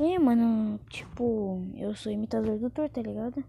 É mano, tipo, eu sou imitador do Thor, tá ligado?